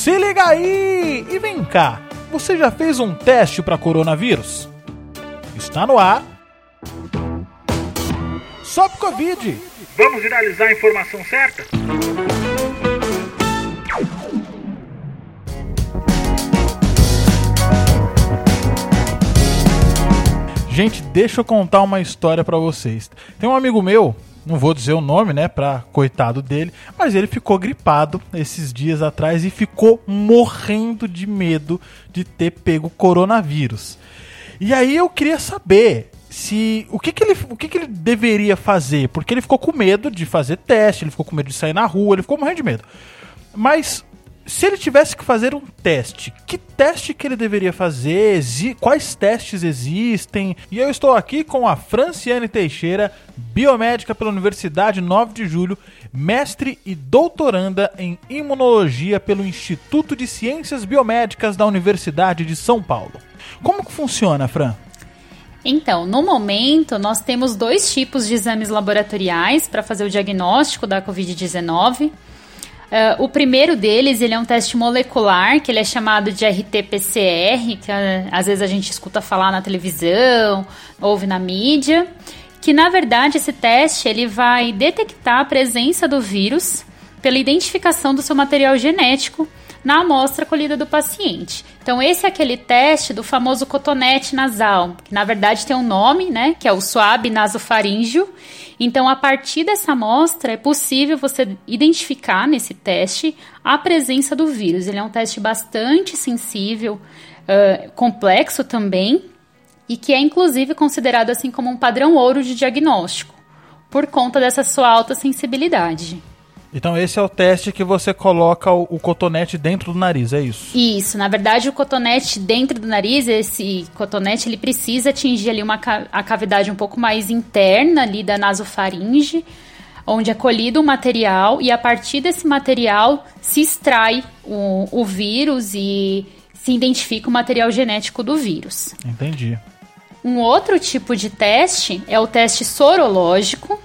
Se liga aí! E vem cá, você já fez um teste para coronavírus? Está no ar. Sobe Covid! Vamos viralizar a informação certa? Gente, deixa eu contar uma história para vocês. Tem um amigo meu, não vou dizer o nome, né, pra coitado dele, mas ele ficou gripado esses dias atrás e ficou morrendo de medo de ter pego coronavírus. E aí eu queria saber se o que, que ele o que, que ele deveria fazer, porque ele ficou com medo de fazer teste, ele ficou com medo de sair na rua, ele ficou morrendo de medo. Mas se ele tivesse que fazer um teste, que teste que ele deveria fazer? Quais testes existem? E eu estou aqui com a Franciane Teixeira, biomédica pela Universidade 9 de Julho, mestre e doutoranda em imunologia pelo Instituto de Ciências Biomédicas da Universidade de São Paulo. Como que funciona, Fran? Então, no momento, nós temos dois tipos de exames laboratoriais para fazer o diagnóstico da Covid-19. Uh, o primeiro deles, ele é um teste molecular, que ele é chamado de RT-PCR, que uh, às vezes a gente escuta falar na televisão, ouve na mídia, que na verdade esse teste ele vai detectar a presença do vírus pela identificação do seu material genético na amostra colhida do paciente. Então, esse é aquele teste do famoso cotonete nasal, que na verdade tem um nome, né, que é o suave nasofaríngeo. Então, a partir dessa amostra, é possível você identificar nesse teste a presença do vírus. Ele é um teste bastante sensível, uh, complexo também, e que é inclusive considerado assim como um padrão ouro de diagnóstico, por conta dessa sua alta sensibilidade. Então esse é o teste que você coloca o, o, cotonete dentro do nariz, é isso? Isso, na verdade o cotonete dentro do nariz, esse cotonete ele precisa atingir ali uma a cavidade um pouco mais interna ali da nasofaringe, onde é colhido o material e a partir desse material se extrai o, o vírus e se identifica o material genético do vírus. Entendi. Um outro tipo de teste é o teste sorológico,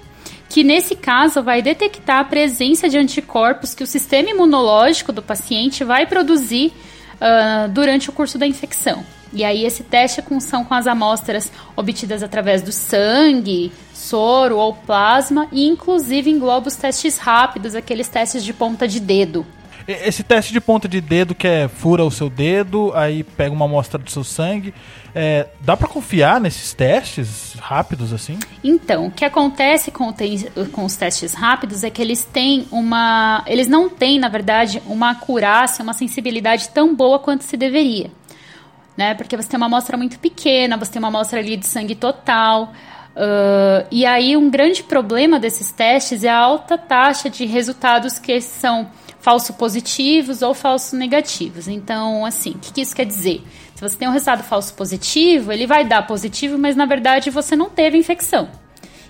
que nesse caso vai detectar a presença de anticorpos que o sistema imunológico do paciente vai produzir uh, durante o curso da infecção. E aí esse teste é são com as amostras obtidas através do sangue, soro ou plasma e inclusive engloba os testes rápidos, aqueles testes de ponta de dedo. Esse teste de ponta de dedo que é fura o seu dedo, aí pega uma amostra do seu sangue. É, dá para confiar nesses testes rápidos assim? Então, o que acontece com, com os testes rápidos é que eles têm uma. Eles não têm, na verdade, uma acurácia, uma sensibilidade tão boa quanto se deveria. Né? Porque você tem uma amostra muito pequena, você tem uma amostra ali de sangue total. Uh, e aí, um grande problema desses testes é a alta taxa de resultados que são falso positivos ou falso negativos. Então, assim, o que, que isso quer dizer? Se você tem um resultado falso positivo, ele vai dar positivo, mas na verdade você não teve infecção.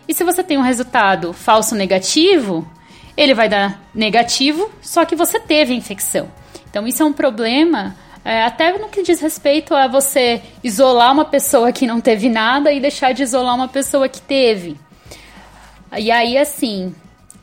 E se você tem um resultado falso negativo, ele vai dar negativo, só que você teve infecção. Então, isso é um problema é, até no que diz respeito a você isolar uma pessoa que não teve nada e deixar de isolar uma pessoa que teve. E aí, assim,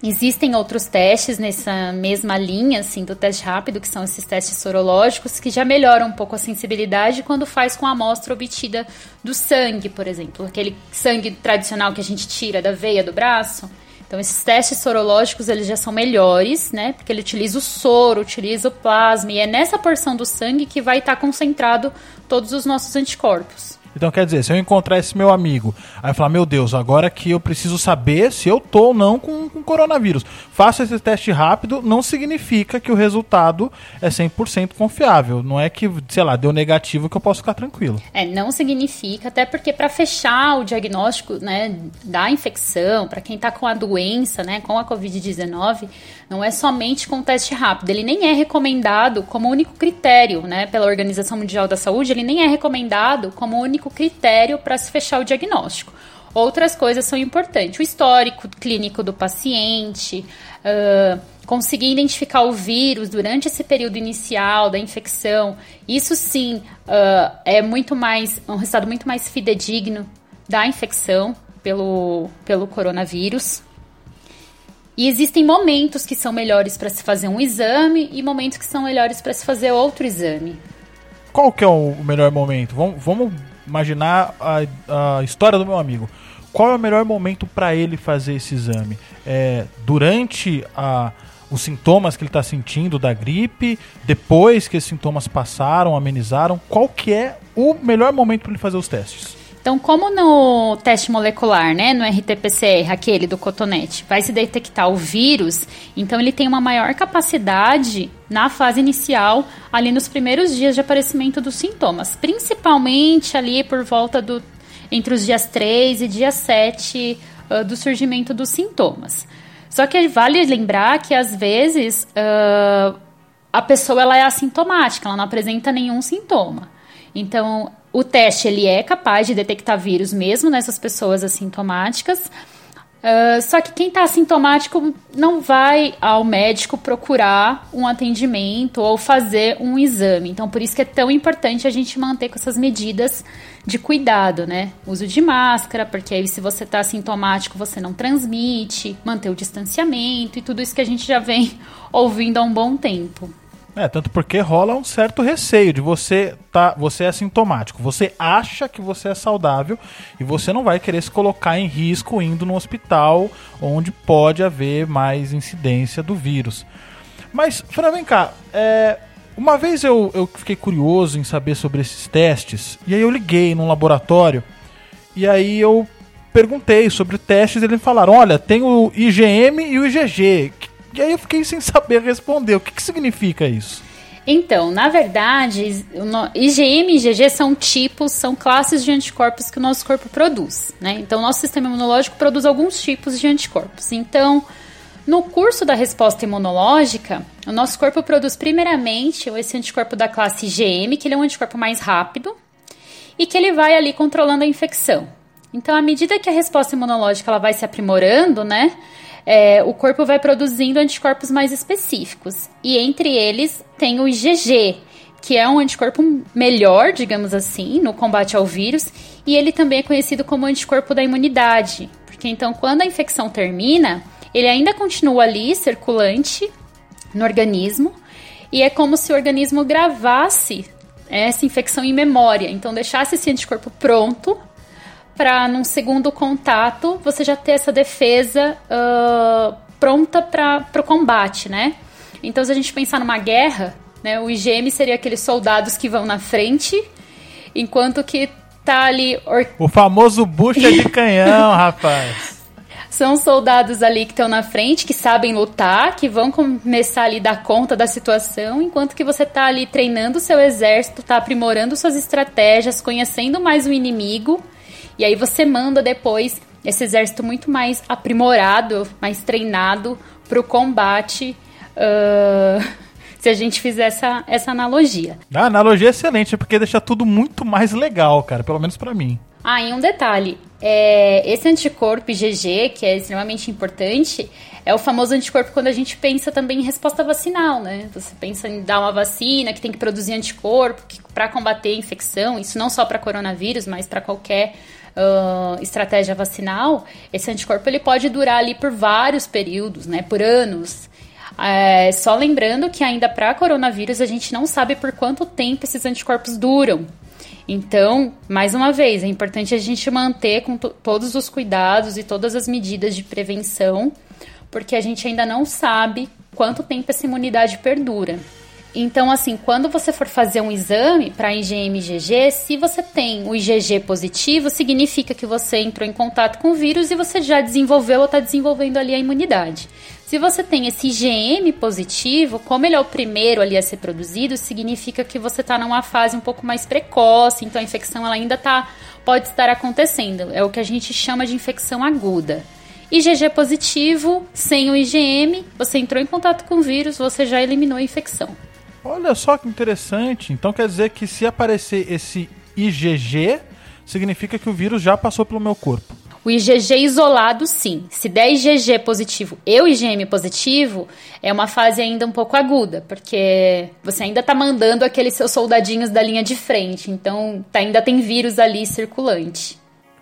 Existem outros testes nessa mesma linha, assim, do teste rápido, que são esses testes sorológicos, que já melhoram um pouco a sensibilidade quando faz com a amostra obtida do sangue, por exemplo. Aquele sangue tradicional que a gente tira da veia do braço. Então, esses testes sorológicos, eles já são melhores, né? Porque ele utiliza o soro, utiliza o plasma, e é nessa porção do sangue que vai estar concentrado todos os nossos anticorpos. Então, quer dizer, se eu encontrar esse meu amigo, aí falar, meu Deus, agora que eu preciso saber se eu tô ou não com, com coronavírus. Faça esse teste rápido, não significa que o resultado é 100% confiável. Não é que, sei lá, deu negativo que eu posso ficar tranquilo. É, não significa, até porque para fechar o diagnóstico, né, da infecção, para quem tá com a doença, né, com a COVID-19, não é somente com teste rápido. Ele nem é recomendado como único critério, né, pela Organização Mundial da Saúde, ele nem é recomendado como único critério para se fechar o diagnóstico. Outras coisas são importantes: o histórico clínico do paciente, uh, conseguir identificar o vírus durante esse período inicial da infecção. Isso sim uh, é muito mais um resultado muito mais fidedigno da infecção pelo, pelo coronavírus. E existem momentos que são melhores para se fazer um exame e momentos que são melhores para se fazer outro exame. Qual que é o melhor momento? Vamos, vamos imaginar a, a história do meu amigo. Qual é o melhor momento para ele fazer esse exame? É durante a, os sintomas que ele está sentindo da gripe, depois que esses sintomas passaram, amenizaram? Qual que é o melhor momento para ele fazer os testes? Então, como no teste molecular, né, no RT-PCR, aquele do cotonete, vai se detectar o vírus, então ele tem uma maior capacidade na fase inicial, ali nos primeiros dias de aparecimento dos sintomas, principalmente ali por volta do entre os dias 3 e dia 7 uh, do surgimento dos sintomas. Só que vale lembrar que às vezes uh, a pessoa ela é assintomática, ela não apresenta nenhum sintoma. Então, o teste ele é capaz de detectar vírus mesmo nessas pessoas assintomáticas. Uh, só que quem está assintomático não vai ao médico procurar um atendimento ou fazer um exame. Então, por isso que é tão importante a gente manter com essas medidas de cuidado, né? Uso de máscara, porque aí se você está assintomático você não transmite, manter o distanciamento e tudo isso que a gente já vem ouvindo há um bom tempo. É, tanto porque rola um certo receio de você tá, você é sintomático, você acha que você é saudável e você não vai querer se colocar em risco indo no hospital onde pode haver mais incidência do vírus. Mas, Fran, vem cá, é, uma vez eu, eu fiquei curioso em saber sobre esses testes, e aí eu liguei num laboratório, e aí eu perguntei sobre testes, e eles falaram, olha, tem o IgM e o IgG, e aí eu fiquei sem saber responder. O que, que significa isso? Então, na verdade, IgM e IgG são tipos, são classes de anticorpos que o nosso corpo produz, né? Então, o nosso sistema imunológico produz alguns tipos de anticorpos. Então, no curso da resposta imunológica, o nosso corpo produz primeiramente esse anticorpo da classe IgM, que ele é um anticorpo mais rápido e que ele vai ali controlando a infecção. Então, à medida que a resposta imunológica ela vai se aprimorando, né? É, o corpo vai produzindo anticorpos mais específicos. E entre eles tem o IgG, que é um anticorpo melhor, digamos assim, no combate ao vírus, e ele também é conhecido como anticorpo da imunidade, porque então quando a infecção termina, ele ainda continua ali circulante no organismo, e é como se o organismo gravasse essa infecção em memória, então deixasse esse anticorpo pronto para num segundo contato você já ter essa defesa uh, pronta para o combate, né? Então, se a gente pensar numa guerra, né, o IgM seria aqueles soldados que vão na frente, enquanto que tá ali. Or... O famoso bucha de canhão, rapaz. São soldados ali que estão na frente, que sabem lutar, que vão começar ali a dar conta da situação, enquanto que você tá ali treinando o seu exército, tá aprimorando suas estratégias, conhecendo mais o inimigo e aí você manda depois esse exército muito mais aprimorado, mais treinado para o combate. Uh, se a gente fizer essa, essa analogia. A analogia é excelente, porque deixa tudo muito mais legal, cara, pelo menos para mim. Ah, e um detalhe: é, esse anticorpo IgG, que é extremamente importante, é o famoso anticorpo quando a gente pensa também em resposta vacinal, né? Você pensa em dar uma vacina que tem que produzir anticorpo para combater a infecção, isso não só para coronavírus, mas para qualquer uh, estratégia vacinal, esse anticorpo ele pode durar ali por vários períodos, né, por anos. É, só lembrando que ainda para coronavírus a gente não sabe por quanto tempo esses anticorpos duram. Então, mais uma vez, é importante a gente manter com todos os cuidados e todas as medidas de prevenção, porque a gente ainda não sabe quanto tempo essa imunidade perdura. Então, assim, quando você for fazer um exame para IgM IgG, se você tem o IgG positivo, significa que você entrou em contato com o vírus e você já desenvolveu ou está desenvolvendo ali a imunidade. Se você tem esse IgM positivo, como ele é o primeiro ali a ser produzido, significa que você está numa fase um pouco mais precoce, então a infecção ela ainda tá, pode estar acontecendo. É o que a gente chama de infecção aguda. IgG positivo, sem o IgM, você entrou em contato com o vírus, você já eliminou a infecção. Olha só que interessante. Então quer dizer que se aparecer esse IgG, significa que o vírus já passou pelo meu corpo. O IgG isolado, sim. Se der IgG positivo e o IgM positivo, é uma fase ainda um pouco aguda, porque você ainda está mandando aqueles seus soldadinhos da linha de frente, então tá, ainda tem vírus ali circulante.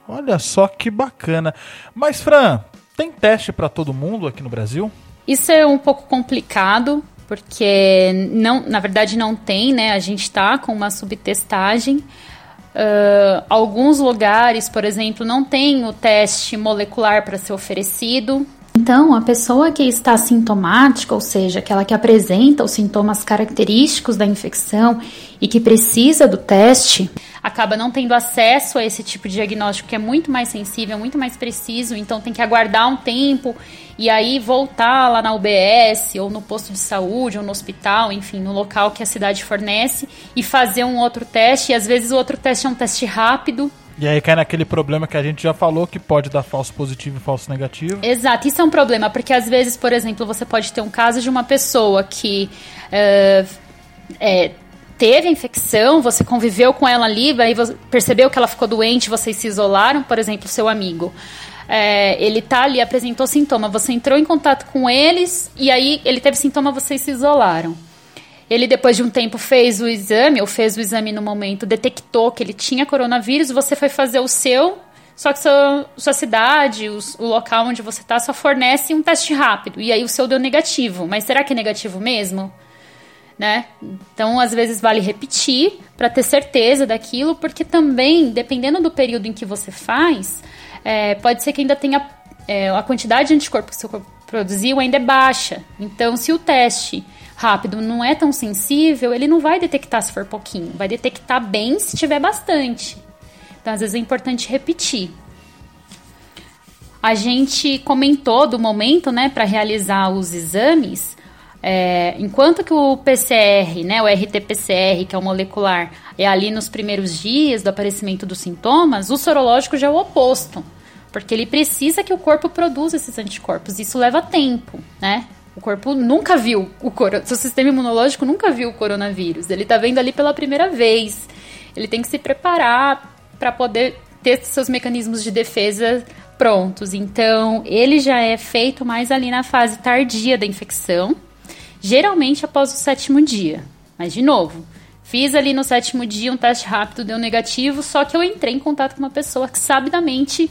Olha só que bacana. Mas, Fran, Tem teste para todo mundo aqui no Brasil? Isso é um pouco complicado, porque não, na verdade não tem, né? A gente está com uma subtestagem. Uh, alguns lugares, por exemplo, não tem o teste molecular para ser oferecido. Então, a pessoa que está sintomática, ou seja, aquela que apresenta os sintomas característicos da infecção e que precisa do teste, acaba não tendo acesso a esse tipo de diagnóstico que é muito mais sensível, muito mais preciso, então tem que aguardar um tempo e aí voltar lá na UBS ou no posto de saúde ou no hospital, enfim, no local que a cidade fornece e fazer um outro teste. E às vezes o outro teste é um teste rápido, e aí cai naquele problema que a gente já falou que pode dar falso positivo e falso negativo. Exato, isso é um problema, porque às vezes, por exemplo, você pode ter um caso de uma pessoa que é, é, teve a infecção, você conviveu com ela ali, aí percebeu que ela ficou doente, vocês se isolaram, por exemplo, seu amigo. É, ele tá ali, apresentou sintoma, você entrou em contato com eles e aí ele teve sintoma, vocês se isolaram. Ele, depois de um tempo, fez o exame, ou fez o exame no momento, detectou que ele tinha coronavírus, você foi fazer o seu, só que sua, sua cidade, o, o local onde você está, só fornece um teste rápido. E aí o seu deu negativo. Mas será que é negativo mesmo? Né? Então, às vezes, vale repetir para ter certeza daquilo, porque também, dependendo do período em que você faz, é, pode ser que ainda tenha. É, a quantidade de anticorpo que o seu corpo produziu ainda é baixa. Então, se o teste rápido não é tão sensível, ele não vai detectar se for pouquinho, vai detectar bem se tiver bastante. Então, às vezes é importante repetir. A gente comentou do momento, né, para realizar os exames. É, enquanto que o PCR, né, o RT-PCR, que é o molecular, é ali nos primeiros dias do aparecimento dos sintomas, o sorológico já é o oposto, porque ele precisa que o corpo produza esses anticorpos. Isso leva tempo, né? O corpo nunca viu o. Seu sistema imunológico nunca viu o coronavírus. Ele está vendo ali pela primeira vez. Ele tem que se preparar para poder ter seus mecanismos de defesa prontos. Então, ele já é feito mais ali na fase tardia da infecção, geralmente após o sétimo dia. Mas, de novo, fiz ali no sétimo dia um teste rápido, deu negativo, só que eu entrei em contato com uma pessoa que sabidamente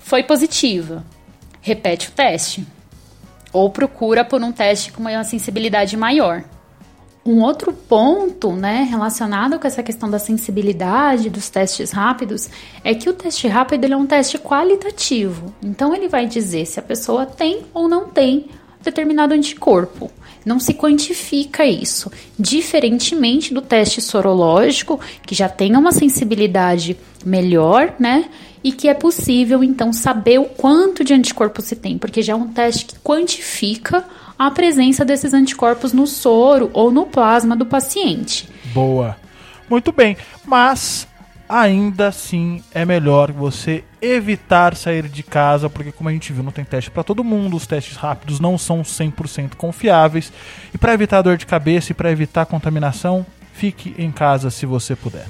foi positiva. Repete o teste ou procura por um teste com uma sensibilidade maior. Um outro ponto, né, relacionado com essa questão da sensibilidade dos testes rápidos, é que o teste rápido ele é um teste qualitativo. Então ele vai dizer se a pessoa tem ou não tem determinado anticorpo. Não se quantifica isso, diferentemente do teste sorológico, que já tem uma sensibilidade melhor, né? e que é possível então saber o quanto de anticorpos se tem, porque já é um teste que quantifica a presença desses anticorpos no soro ou no plasma do paciente. Boa. Muito bem, mas ainda assim é melhor você evitar sair de casa, porque como a gente viu, não tem teste para todo mundo, os testes rápidos não são 100% confiáveis. E para evitar dor de cabeça e para evitar contaminação, fique em casa se você puder.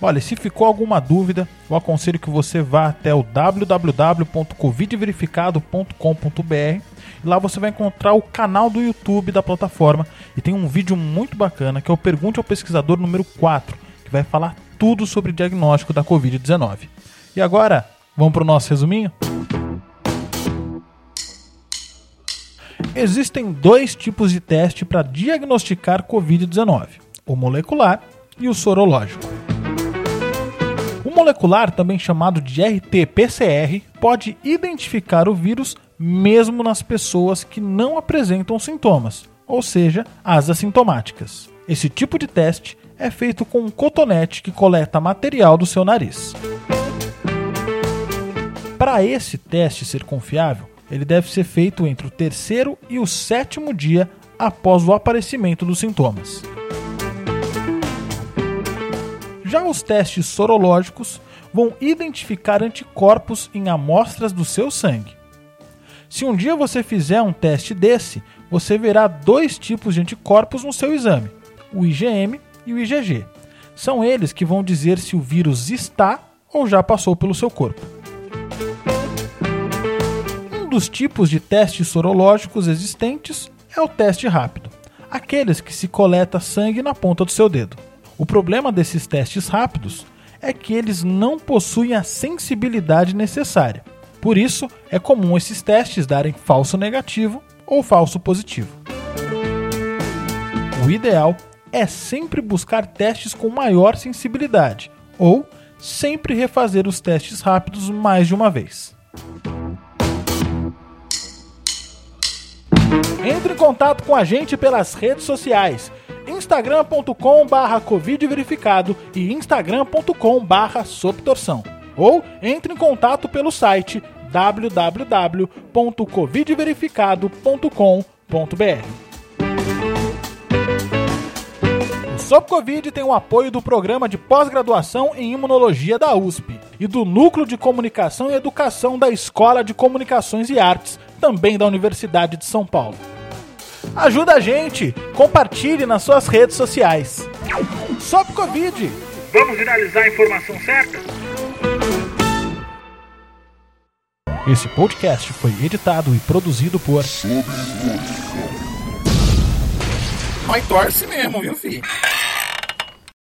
Olha, se ficou alguma dúvida, eu aconselho que você vá até o www.covidverificado.com.br lá você vai encontrar o canal do YouTube da plataforma e tem um vídeo muito bacana que é o Pergunte ao Pesquisador número 4, que vai falar tudo sobre o diagnóstico da Covid-19. E agora, vamos para o nosso resuminho? Existem dois tipos de teste para diagnosticar Covid-19: o molecular e o sorológico molecular, também chamado de RT-PCR, pode identificar o vírus mesmo nas pessoas que não apresentam sintomas, ou seja, as assintomáticas. Esse tipo de teste é feito com um cotonete que coleta material do seu nariz. Para esse teste ser confiável, ele deve ser feito entre o terceiro e o sétimo dia após o aparecimento dos sintomas. Já os testes sorológicos vão identificar anticorpos em amostras do seu sangue. Se um dia você fizer um teste desse, você verá dois tipos de anticorpos no seu exame, o IgM e o IgG. São eles que vão dizer se o vírus está ou já passou pelo seu corpo. Um dos tipos de testes sorológicos existentes é o teste rápido, aqueles que se coleta sangue na ponta do seu dedo. O problema desses testes rápidos é que eles não possuem a sensibilidade necessária. Por isso, é comum esses testes darem falso negativo ou falso positivo. O ideal é sempre buscar testes com maior sensibilidade ou sempre refazer os testes rápidos mais de uma vez. Entre em contato com a gente pelas redes sociais instagram.com barra covidverificado e instagram.com barra. Ou entre em contato pelo site www.covidverificado.com.br. O Sop Covid tem o apoio do programa de pós-graduação em imunologia da USP e do Núcleo de Comunicação e Educação da Escola de Comunicações e Artes, também da Universidade de São Paulo. Ajuda a gente, compartilhe nas suas redes sociais. Sop Covid. Vamos viralizar a informação certa? Esse podcast foi editado e produzido por Mas torce mesmo, viu, filho?